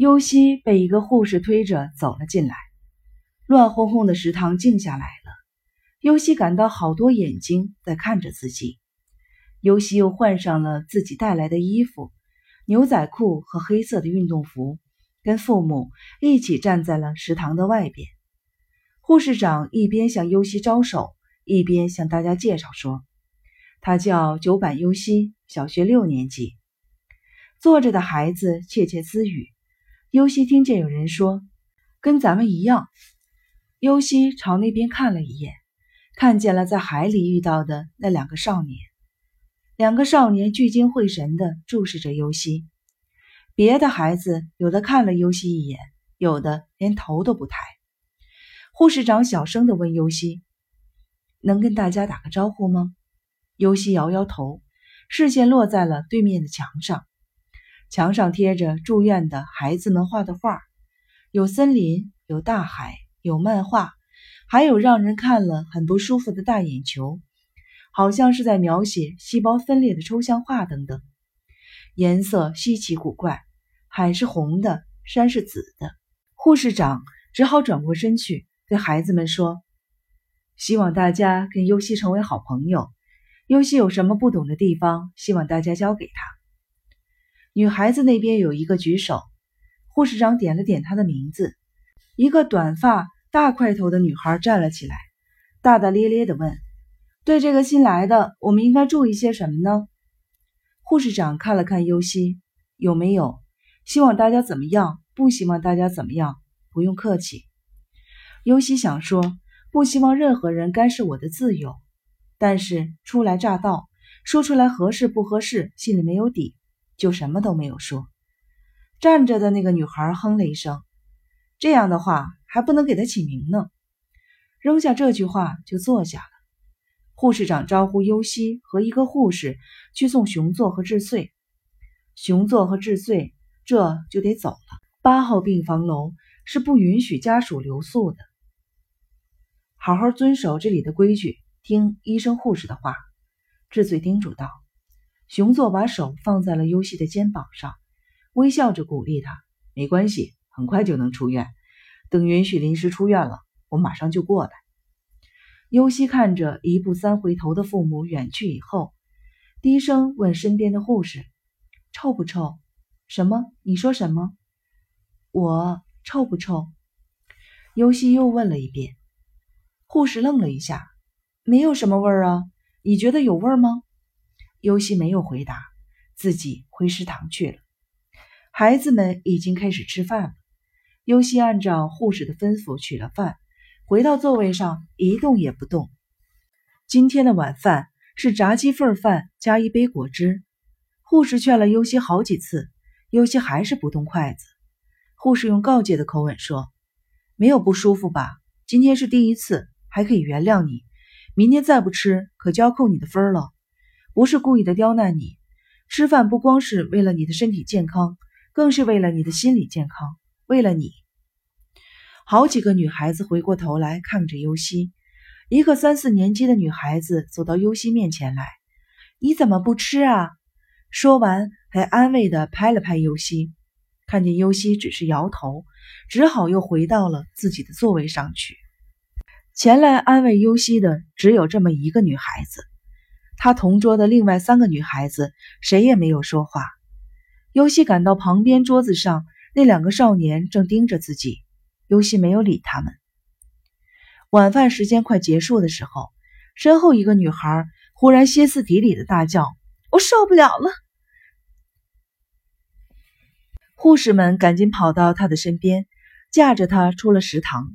尤西被一个护士推着走了进来，乱哄哄的食堂静下来了。尤西感到好多眼睛在看着自己。尤西又换上了自己带来的衣服，牛仔裤和黑色的运动服，跟父母一起站在了食堂的外边。护士长一边向尤西招手，一边向大家介绍说：“他叫九板尤西，小学六年级。”坐着的孩子窃窃私语。尤西听见有人说：“跟咱们一样。”尤西朝那边看了一眼，看见了在海里遇到的那两个少年。两个少年聚精会神地注视着尤西。别的孩子有的看了尤西一眼，有的连头都不抬。护士长小声地问尤西：“能跟大家打个招呼吗？”尤西摇摇头，视线落在了对面的墙上。墙上贴着住院的孩子们画的画，有森林，有大海，有漫画，还有让人看了很不舒服的大眼球，好像是在描写细胞分裂的抽象画等等。颜色稀奇古怪，海是红的，山是紫的。护士长只好转过身去对孩子们说：“希望大家跟尤西成为好朋友。尤西有什么不懂的地方，希望大家教给他。”女孩子那边有一个举手，护士长点了点她的名字。一个短发大块头的女孩站了起来，大大咧咧地问：“对这个新来的，我们应该注意些什么呢？”护士长看了看尤西，有没有希望大家怎么样？不希望大家怎么样？不用客气。尤西想说，不希望任何人干涉我的自由，但是初来乍到，说出来合适不合适，心里没有底。就什么都没有说。站着的那个女孩哼了一声，这样的话还不能给她起名呢。扔下这句话就坐下了。护士长招呼尤西和一个护士去送熊座和智穗。熊座和智穗这就得走了。八号病房楼是不允许家属留宿的。好好遵守这里的规矩，听医生护士的话。智穗叮嘱道。熊座把手放在了尤西的肩膀上，微笑着鼓励他：“没关系，很快就能出院。等允许临时出院了，我马上就过来。”尤西看着一步三回头的父母远去以后，低声问身边的护士：“臭不臭？”“什么？你说什么？”“我臭不臭？”尤西又问了一遍。护士愣了一下：“没有什么味儿啊，你觉得有味儿吗？”尤西没有回答，自己回食堂去了。孩子们已经开始吃饭了。尤西按照护士的吩咐取了饭，回到座位上一动也不动。今天的晚饭是炸鸡份饭加一杯果汁。护士劝了尤西好几次，尤西还是不动筷子。护士用告诫的口吻说：“没有不舒服吧？今天是第一次，还可以原谅你。明天再不吃，可就要扣你的分了。”不是故意的刁难你，吃饭不光是为了你的身体健康，更是为了你的心理健康，为了你。好几个女孩子回过头来看着尤西，一个三四年级的女孩子走到尤西面前来：“你怎么不吃啊？”说完还安慰的拍了拍尤西。看见尤西只是摇头，只好又回到了自己的座位上去。前来安慰尤西的只有这么一个女孩子。他同桌的另外三个女孩子谁也没有说话。尤西感到旁边桌子上那两个少年正盯着自己，尤西没有理他们。晚饭时间快结束的时候，身后一个女孩忽然歇斯底里的大叫：“我受不了了！”护士们赶紧跑到她的身边，架着她出了食堂。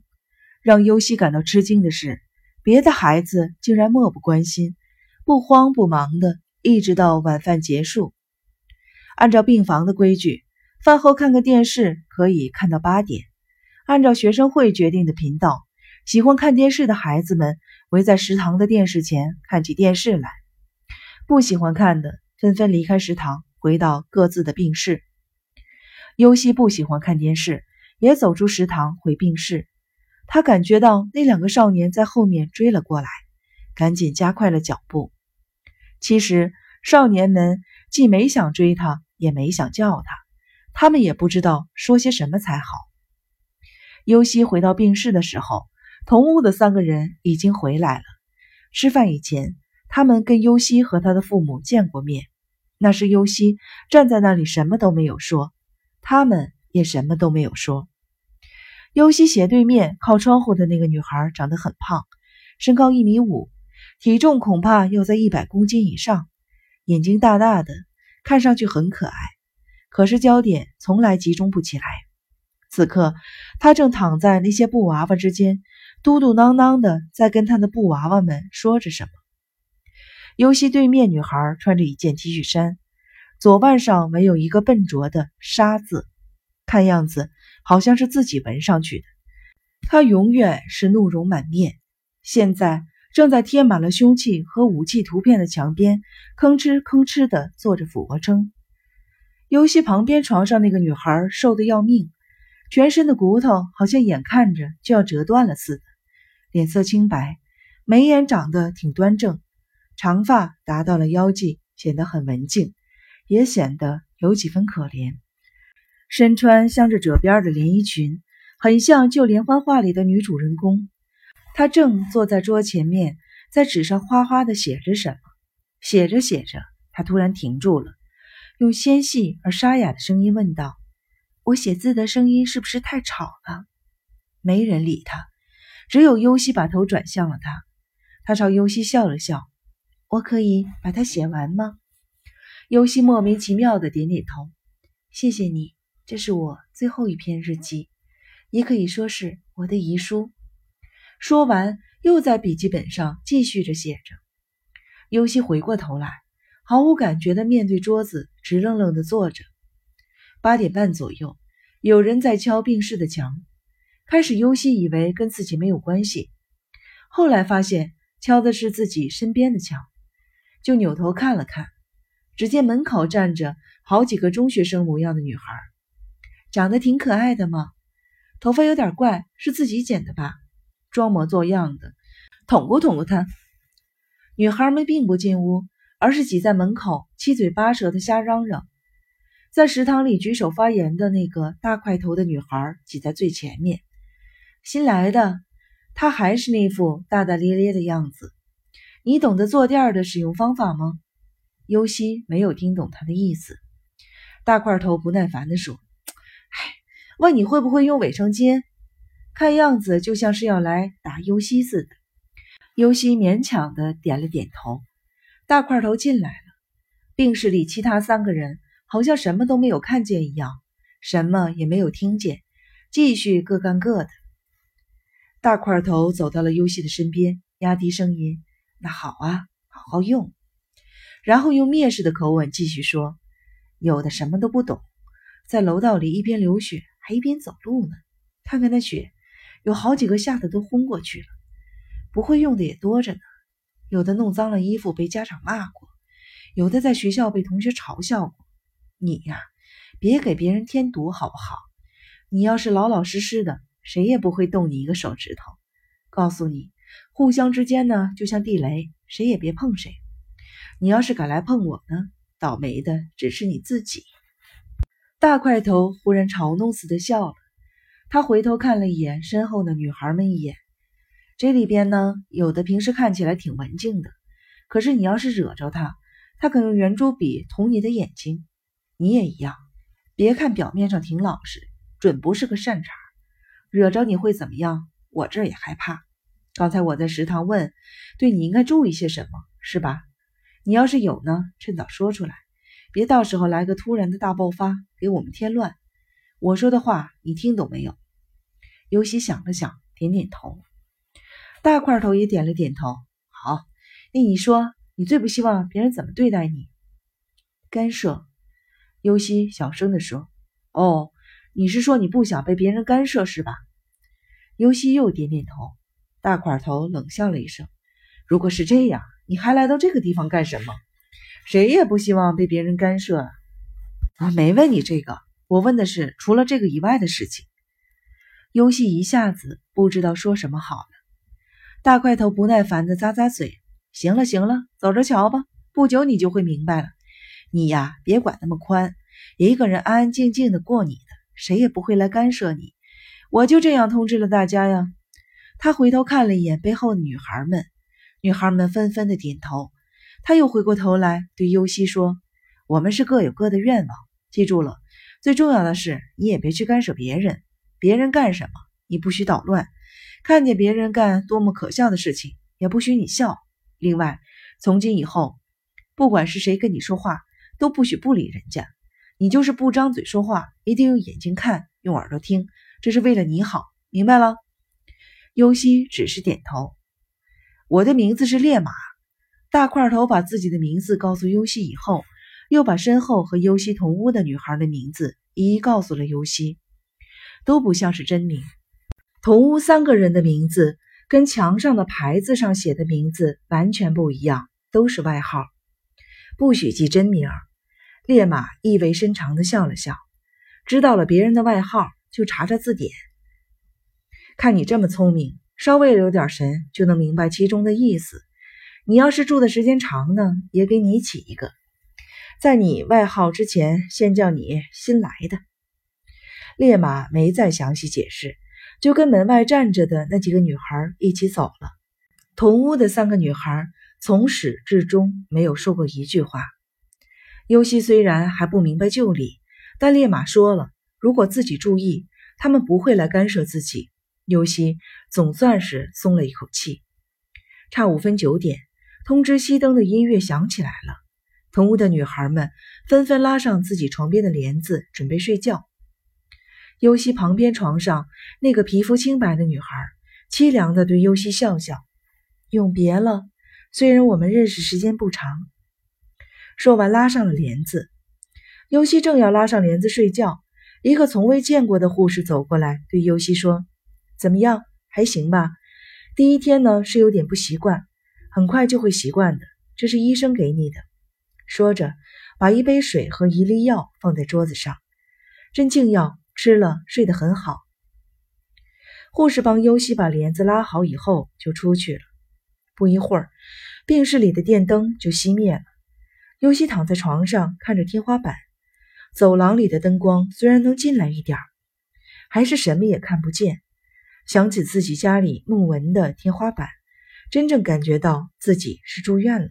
让尤西感到吃惊的是，别的孩子竟然漠不关心。不慌不忙的，一直到晚饭结束。按照病房的规矩，饭后看个电视可以看到八点。按照学生会决定的频道，喜欢看电视的孩子们围在食堂的电视前看起电视来；不喜欢看的纷纷离开食堂，回到各自的病室。尤西不喜欢看电视，也走出食堂回病室。他感觉到那两个少年在后面追了过来，赶紧加快了脚步。其实，少年们既没想追他，也没想叫他，他们也不知道说些什么才好。尤西回到病室的时候，同屋的三个人已经回来了。吃饭以前，他们跟尤西和他的父母见过面。那时尤西站在那里，什么都没有说，他们也什么都没有说。尤西斜对面靠窗户的那个女孩长得很胖，身高一米五，体重恐怕要在一百公斤以上，眼睛大大的，看上去很可爱。可是焦点从来集中不起来。此刻，他正躺在那些布娃娃之间，嘟嘟囔囔的在跟他的布娃娃们说着什么。尤西对面女孩穿着一件 T 恤衫，左腕上纹有一个笨拙的“沙”字，看样子好像是自己纹上去的。她永远是怒容满面，现在正在贴满了凶器和武器图片的墙边，吭哧吭哧的做着俯卧撑。尤西旁边床上那个女孩瘦得要命，全身的骨头好像眼看着就要折断了似的，脸色清白，眉眼长得挺端正。长发达到了腰际，显得很文静，也显得有几分可怜。身穿镶着褶边的连衣裙，很像旧连环画里的女主人公。他正坐在桌前面，在纸上哗哗地写着什么。写着写着，他突然停住了，用纤细而沙哑的声音问道：“我写字的声音是不是太吵了？”没人理他，只有尤西把头转向了他。他朝尤西笑了笑。我可以把它写完吗？尤西莫名其妙的点点头。谢谢你，这是我最后一篇日记，也可以说是我的遗书。说完，又在笔记本上继续着写着。尤西回过头来，毫无感觉的面对桌子，直愣愣的坐着。八点半左右，有人在敲病室的墙。开始，尤西以为跟自己没有关系，后来发现敲的是自己身边的墙。就扭头看了看，只见门口站着好几个中学生模样的女孩，长得挺可爱的嘛。头发有点怪，是自己剪的吧？装模作样的，捅咕捅咕他。女孩们并不进屋，而是挤在门口，七嘴八舌的瞎嚷嚷。在食堂里举手发言的那个大块头的女孩挤在最前面，新来的，她还是那副大大咧咧的样子。你懂得坐垫的使用方法吗？尤西没有听懂他的意思。大块头不耐烦地说：“哎，问你会不会用卫生巾？看样子就像是要来打尤西似的。”尤西勉强的点了点头。大块头进来了，病室里其他三个人好像什么都没有看见一样，什么也没有听见，继续各干各的。大块头走到了尤西的身边，压低声音。那好啊，好好用。然后用蔑视的口吻继续说：“有的什么都不懂，在楼道里一边流血还一边走路呢。看看那血，有好几个吓得都昏过去了。不会用的也多着呢，有的弄脏了衣服被家长骂过，有的在学校被同学嘲笑过。你呀，别给别人添堵好不好？你要是老老实实的，谁也不会动你一个手指头。告诉你。”互相之间呢，就像地雷，谁也别碰谁。你要是敢来碰我呢，倒霉的只是你自己。大块头忽然嘲弄似的笑了，他回头看了一眼身后的女孩们一眼。这里边呢，有的平时看起来挺文静的，可是你要是惹着他，他可用圆珠笔捅你的眼睛。你也一样，别看表面上挺老实，准不是个善茬。惹着你会怎么样？我这儿也害怕。刚才我在食堂问，对你应该注意些什么，是吧？你要是有呢，趁早说出来，别到时候来个突然的大爆发，给我们添乱。我说的话你听懂没有？尤西想了想，点点头。大块头也点了点头。好，那你说，你最不希望别人怎么对待你？干涉。尤西小声地说：“哦，你是说你不想被别人干涉是吧？”尤西又点点头。大块头冷笑了一声：“如果是这样，你还来到这个地方干什么？谁也不希望被别人干涉。我没问你这个，我问的是除了这个以外的事情。”游戏一下子不知道说什么好了。大块头不耐烦的咂咂嘴：“行了行了，走着瞧吧，不久你就会明白了。你呀，别管那么宽，一个人安安静静的过你的，谁也不会来干涉你。我就这样通知了大家呀。他回头看了一眼背后的女孩们，女孩们纷纷的点头。他又回过头来对尤西说：“我们是各有各的愿望，记住了。最重要的是，你也别去干涉别人，别人干什么，你不许捣乱。看见别人干多么可笑的事情，也不许你笑。另外，从今以后，不管是谁跟你说话，都不许不理人家。你就是不张嘴说话，一定用眼睛看，用耳朵听，这是为了你好，明白了？”尤西只是点头。我的名字是烈马。大块头把自己的名字告诉尤西以后，又把身后和尤西同屋的女孩的名字一一告诉了尤西，都不像是真名。同屋三个人的名字跟墙上的牌子上写的名字完全不一样，都是外号，不许记真名。烈马意味深长地笑了笑，知道了别人的外号就查查字典。看你这么聪明，稍微留点神就能明白其中的意思。你要是住的时间长呢，也给你起一个，在你外号之前先叫你新来的。烈马没再详细解释，就跟门外站着的那几个女孩一起走了。同屋的三个女孩从始至终没有说过一句话。尤西虽然还不明白旧理，但烈马说了，如果自己注意，他们不会来干涉自己。尤西总算是松了一口气。差五分九点，通知熄灯的音乐响起来了。同屋的女孩们纷纷拉上自己床边的帘子，准备睡觉。尤西旁边床上那个皮肤清白的女孩，凄凉地对尤西笑笑：“永别了，虽然我们认识时间不长。”说完，拉上了帘子。尤西正要拉上帘子睡觉，一个从未见过的护士走过来，对尤西说。怎么样？还行吧。第一天呢是有点不习惯，很快就会习惯的。这是医生给你的。说着，把一杯水和一粒药放在桌子上。镇静药吃了，睡得很好。护士帮尤西把帘子拉好以后就出去了。不一会儿，病室里的电灯就熄灭了。尤西躺在床上看着天花板，走廊里的灯光虽然能进来一点还是什么也看不见。想起自己家里木纹的天花板，真正感觉到自己是住院了。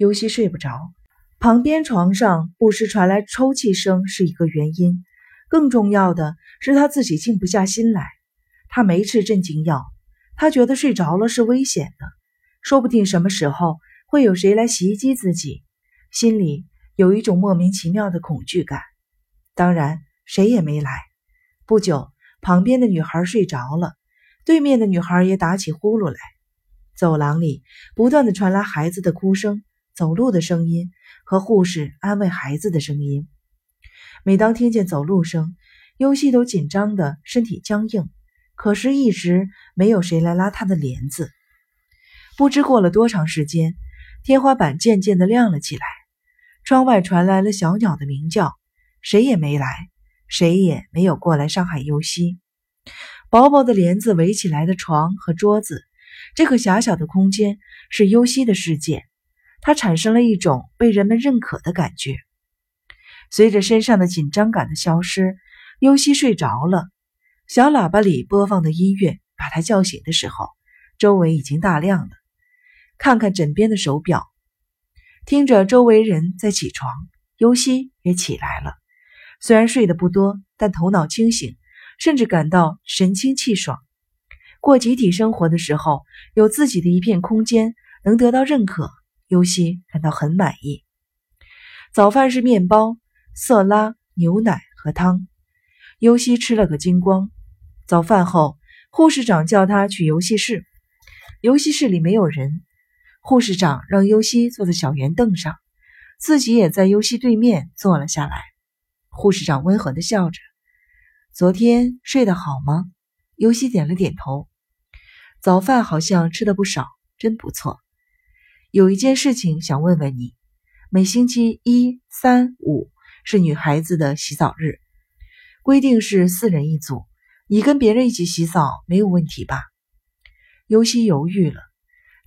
尤西睡不着，旁边床上不时传来抽泣声是一个原因，更重要的是他自己静不下心来。他没吃镇静药，他觉得睡着了是危险的，说不定什么时候会有谁来袭击自己，心里有一种莫名其妙的恐惧感。当然，谁也没来。不久。旁边的女孩睡着了，对面的女孩也打起呼噜来。走廊里不断的传来孩子的哭声、走路的声音和护士安慰孩子的声音。每当听见走路声，尤西都紧张的身体僵硬。可是，一直没有谁来拉他的帘子。不知过了多长时间，天花板渐渐的亮了起来，窗外传来了小鸟的鸣叫，谁也没来。谁也没有过来伤害尤西。薄薄的帘子围起来的床和桌子，这个狭小的空间是尤西的世界。他产生了一种被人们认可的感觉。随着身上的紧张感的消失，尤西睡着了。小喇叭里播放的音乐把他叫醒的时候，周围已经大亮了。看看枕边的手表，听着周围人在起床，尤西也起来了。虽然睡得不多，但头脑清醒，甚至感到神清气爽。过集体生活的时候，有自己的一片空间，能得到认可，尤西感到很满意。早饭是面包、色拉、牛奶和汤，尤西吃了个精光。早饭后，护士长叫他去游戏室，游戏室里没有人。护士长让尤西坐在小圆凳上，自己也在尤西对面坐了下来。护士长温和地笑着：“昨天睡得好吗？”尤西点了点头。早饭好像吃的不少，真不错。有一件事情想问问你：每星期一、三、五是女孩子的洗澡日，规定是四人一组。你跟别人一起洗澡没有问题吧？尤西犹豫了，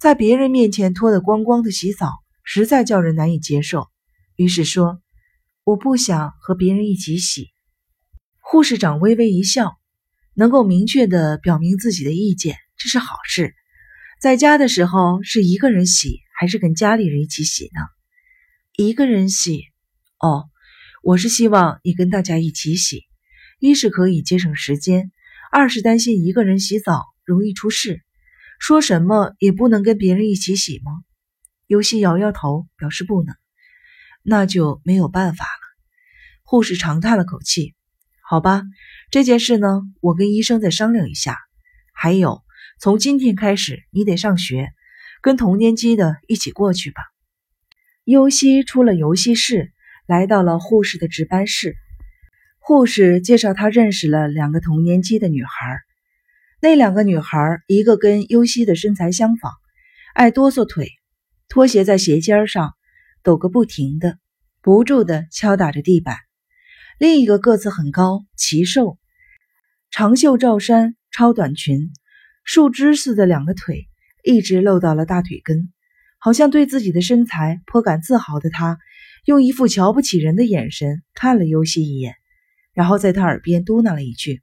在别人面前脱得光光的洗澡，实在叫人难以接受。于是说：“我不想和别人一起洗。护士长微微一笑，能够明确的表明自己的意见，这是好事。在家的时候是一个人洗，还是跟家里人一起洗呢？一个人洗。哦，我是希望你跟大家一起洗，一是可以节省时间，二是担心一个人洗澡容易出事。说什么也不能跟别人一起洗吗？尤西摇摇头，表示不能。那就没有办法了。护士长叹了口气：“好吧，这件事呢，我跟医生再商量一下。还有。”从今天开始，你得上学，跟同年级的一起过去吧。尤西出了游戏室，来到了护士的值班室。护士介绍他认识了两个同年级的女孩。那两个女孩，一个跟尤西的身材相仿，爱哆嗦腿，拖鞋在鞋尖上抖个不停的，不住的敲打着地板；另一个个子很高，奇瘦，长袖罩衫，超短裙。树枝似的两个腿一直露到了大腿根，好像对自己的身材颇感自豪的他，用一副瞧不起人的眼神看了尤西一眼，然后在他耳边嘟囔了一句：“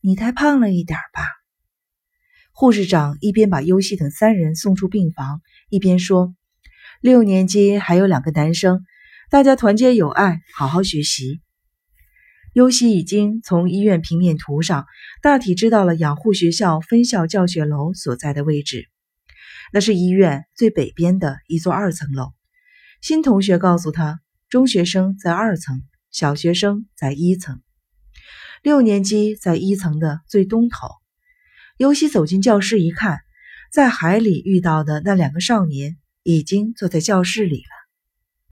你太胖了一点吧。”护士长一边把尤西等三人送出病房，一边说：“六年级还有两个男生，大家团结友爱，好好学习。”优西已经从医院平面图上大体知道了养护学校分校教学楼所在的位置，那是医院最北边的一座二层楼。新同学告诉他，中学生在二层，小学生在一层，六年级在一层的最东头。尤西走进教室一看，在海里遇到的那两个少年已经坐在教室里了。